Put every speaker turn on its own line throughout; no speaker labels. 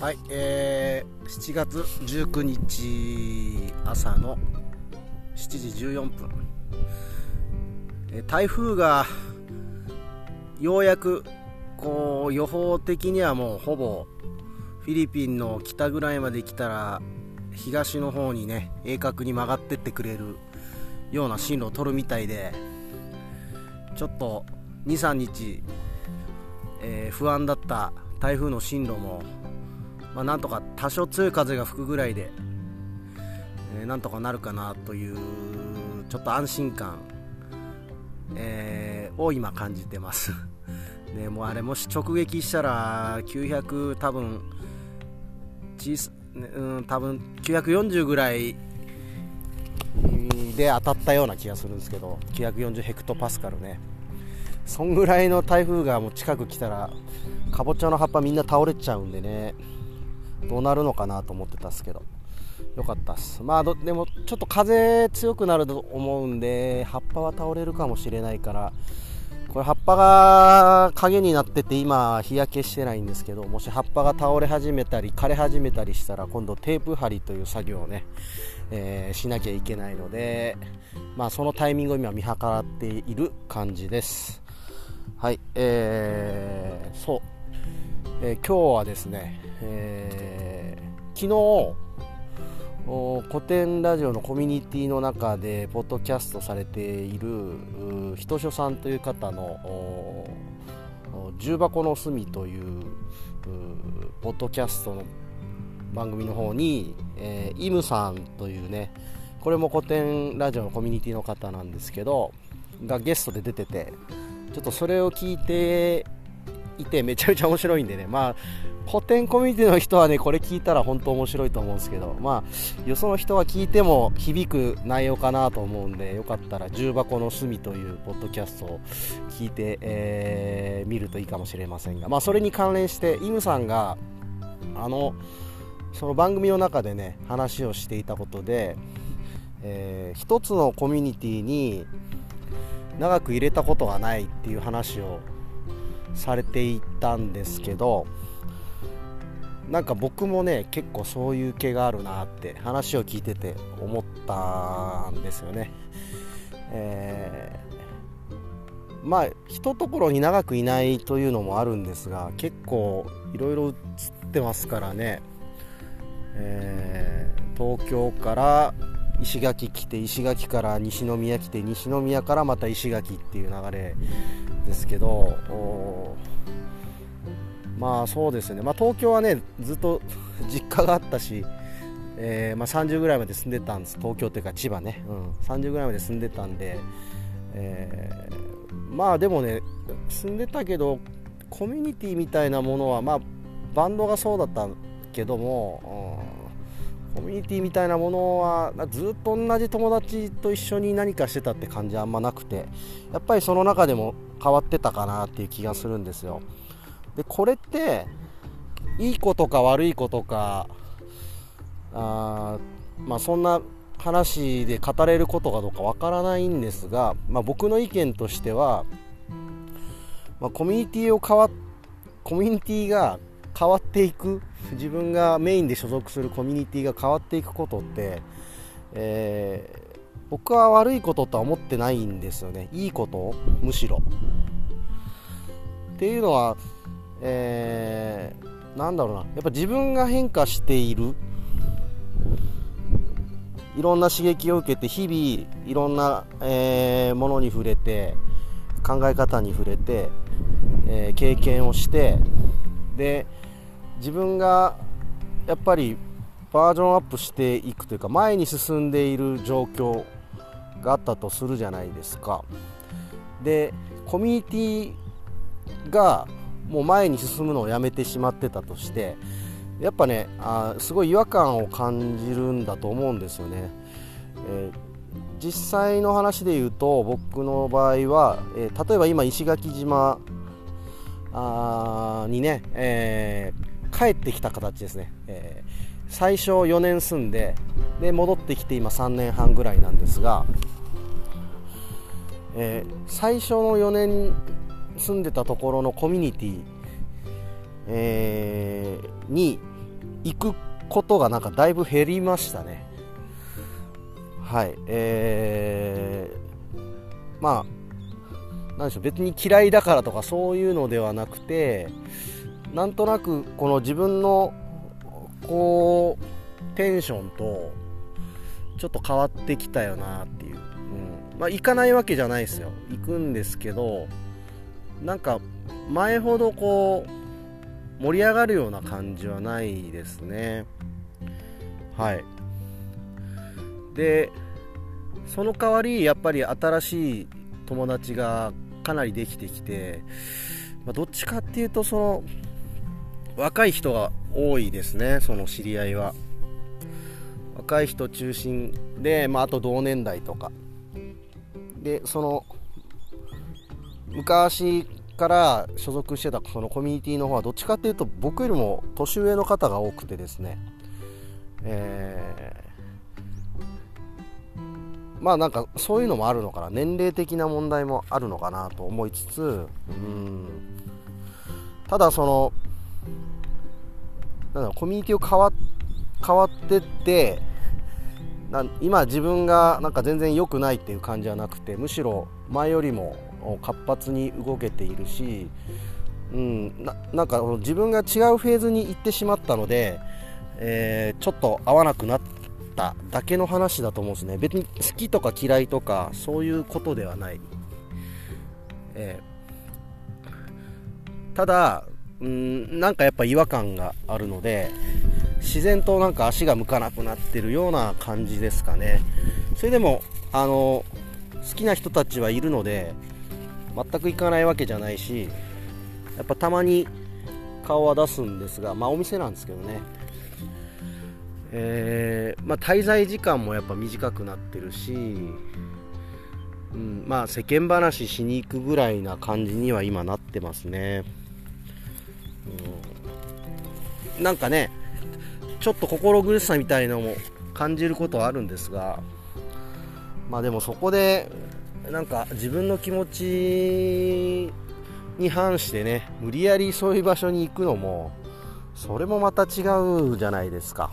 はい、えー、7月19日朝の7時14分、え台風がようやくこう予報的にはもうほぼフィリピンの北ぐらいまで来たら東の方にね鋭角に曲がってってくれるような進路を取るみたいでちょっと23日、えー不安だった台風の進路もまあ、なんとか多少強い風が吹くぐらいで、えーなんとかなるかなというちょっと安心感、えーを今感じてます。でもうあれもし直撃したら900多分小さうん多分940ぐらいで当たったような気がするんですけど940ヘクトパスカルね。そんぐらいの台風がもう近く来たらかぼちゃの葉っぱみんな倒れちゃうんでね。どうなるのかなと思ってたんすけど。よかったっす。まあどでもちょっと風強くなると思うんで葉っぱは倒れるかもしれないからこれ葉っぱが影になってて今日焼けしてないんですけどもし葉っぱが倒れ始めたり枯れ始めたりしたら今度テープ貼りという作業をね、えーしなきゃいけないのでまあそのタイミングを今見計らっている感じです。はいえー、そう。えー今日はですね、えー。昨日古典ラジオのコミュニティの中でポッドキャストされているひとしょさんという方の重箱の隅といううポッドキャストの番組の方に、えーイムさんというねこれも古典ラジオのコミュニティの方なんですけどがゲストで出ててちょっとそれを聞いていてめちゃめちゃ面白いんでね。まあ古典コミュニティの人はねこれ聞いたら本当面白いと思うんですけど。まあよその人は聞いても響く内容かなと思うんでよかったら重箱の隅というポッドキャストを聞いて、えー見るといいかもしれませんが。まあそれに関連してイムさんがあのその番組の中でね話をしていたことで、えー一つのコミュニティに長く入れたことがないっていう話をされていたんですけどなんか僕もね結構そういう気があるなって話を聞いてて思ったんですよね。えーまあ一ところに長くいないというのもあるんですが結構いろいろ映ってますからね、えー東京から石垣来て石垣から西宮来て西宮からまた石垣っていう流れですけどまあそうですね、まあ、東京はねずっと 実家があったし、えーまあ、30ぐらいまで住んでたんです。東京というか千葉ね、うん、30ぐらいまで住んでたんで、えーまあでもね住んでたけどコミュニティみたいなものはまあバンドがそうだったけども、うん。コミュニティみたいなものはずっと同じ友達と一緒に何かしてたって感じあんまなくてやっぱりその中でも変わってたかなっていう気がするんですよ。でこれっていいことか悪いことかあーまあそんな話で語れることかどうかわからないんですが、まあ、僕の意見としては、まあ、コミュニティを変わコミュニティが変わっていく自分がメインで所属するコミュニティが変わっていくことって、えー僕は悪いこととは思ってないんですよね。いいことむしろ。っていうのは、えーなんだろうな。やっぱ自分が変化している。いろんな刺激を受けて日々いろんな、えーものに触れて考え方に触れて、えー経験をしてで自分がやっぱりバージョンアップしていくというか前に進んでいる状況があったとするじゃないですか。でコミュニティがもう前に進むのをやめてしまってたとしてやっぱねあすごい違和感を感じるんだと思うんですよね、えー実際の話で言うと僕の場合は、えー例えば今石垣島あにね、えー帰ってきた形ですね、えー最初4年住んでで戻ってきて今3年半ぐらいなんですが、えー最初の4年住んでたところのコミュニティ、えーに行くことがなんかだいぶ減りましたね。はい。えー、まあなんでしょう。別に嫌いだからとかそういうのではなくてなんとなくこの自分のこうテンションとちょっと変わってきたよなっていう、うん。まあ、行かないわけじゃないですよ。行くんですけどなんか前ほどこう盛り上がるような感じはないですね。はい。でその代わりやっぱり新しい友達がかなりできてきて、まあ、どっちかっていうとその若い人が多いですねその知り合いは。若い人中心で、まあ、あと同年代とか。でその昔から所属してたそのコミュニティの方はどっちかっていうと僕よりも年上の方が多くてですね、えー、まあなんかそういうのもあるのかな。年齢的な問題もあるのかなと思いつつうん。ただそのなんだコミュニティを変わ変わってってな今自分がなんか全然良くないっていう感じはなくてむしろ前よりも活発に動けているし、うん、ななんか自分が違うフェーズに行ってしまったので、えー、ちょっと合わなくなっただけの話だと思うんですね。別に好きとか嫌いとかそういうことではない、えー、ただうんなんかやっぱ違和感があるので自然となんか足が向かなくなってるような感じですかね。それでもあの好きな人たちはいるので全く行かないわけじゃないしやっぱたまに顔は出すんですがまあお店なんですけどね。えー、まあ、滞在時間もやっぱ短くなってるし、うん、まあ世間話しに行くぐらいな感じには今なってますね、うん、なんかねちょっと心苦しさみたいのも感じることはあるんですがまあでもそこでなんか自分の気持ちに反してね無理やりそういう場所に行くのもそれもまた違うじゃないですか。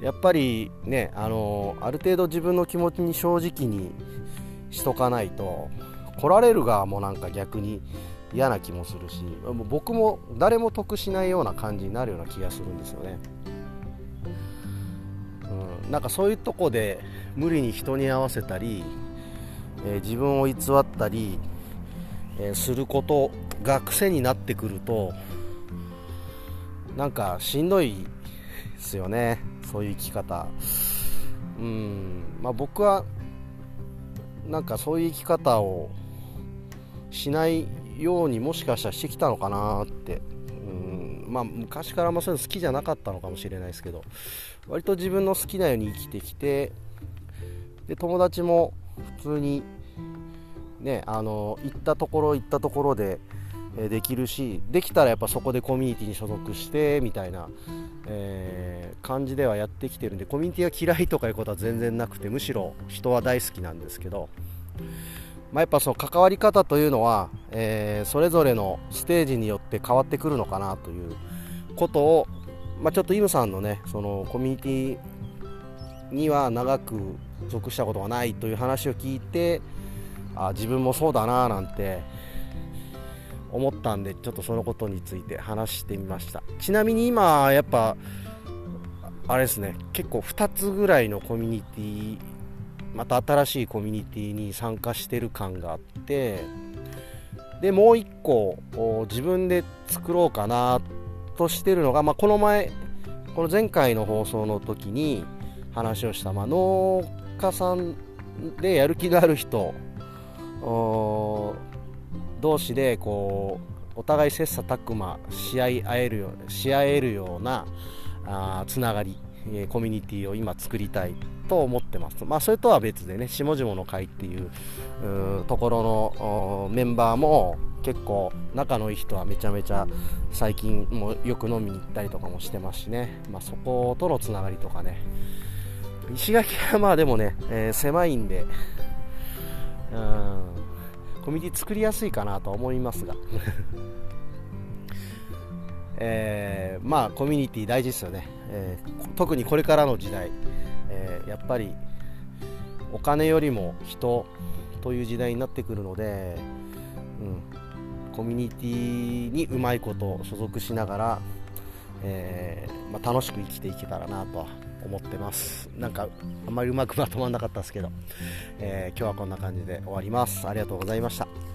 やっぱりねあのある程度自分の気持ちに正直にしとかないと来られる側もなんか逆に嫌な気もするし僕も誰も得しないような感じになるような気がするんですよね、うん、なんかそういうとこで無理に人に合わせたり、えー、自分を偽ったり、えー、することが癖になってくるとなんかしんどいですよね。そういう生き方。うんまあ僕はなんかそういう生き方をしないようにもしかしたらしてきたのかなって。うんまあ昔からもそういうの好きじゃなかったのかもしれないですけど。割と自分の好きなように生きてきてで友達も普通にねあの行ったところ行ったところでできるしできたらやっぱそこでコミュニティに所属してみたいな、えー、感じではやってきてるんでコミュニティが嫌いとかいうことは全然なくてむしろ人は大好きなんですけど。まあ、やっぱその関わり方というのは、えー、それぞれのステージによって変わってくるのかなということを、まあ、ちょっとイムさんのねそのコミュニティには長く属したことがないという話を聞いてあ自分もそうだななんて思ったんでちょっとそのことについて話してみました。ちなみに今やっぱあれですね結構2つぐらいのコミュニティまた新しいコミュニティに参加してる感があってでもう一個自分で作ろうかなとしてるのが、まあ、この前この前回の放送の時に話をした、まあ、農家さんでやる気がある人同士でこうお互い切磋琢磨し合い合えるよし合えるようなあつながり。えコミュニティを今作りたいと思ってます。まあ、それとは別でね、下々の会っていうところのメンバーも結構仲のいい人はめちゃめちゃ最近もよく飲みに行ったりとかもしてますしね、まあ、そことのつながりとかね、石垣はまあでもね、えー、狭いんで、うん、コミュニティ作りやすいかなと思いますが。えー、まあコミュニティ大事ですよね、えー、特にこれからの時代、えー、やっぱりお金よりも人という時代になってくるので、うん、コミュニティにうまいこと所属しながら、えまあ、楽しく生きていけたらなと思ってます。なんかあんまりうまくまとまらなかったですけど、え今日はこんな感じで終わります。ありがとうございました。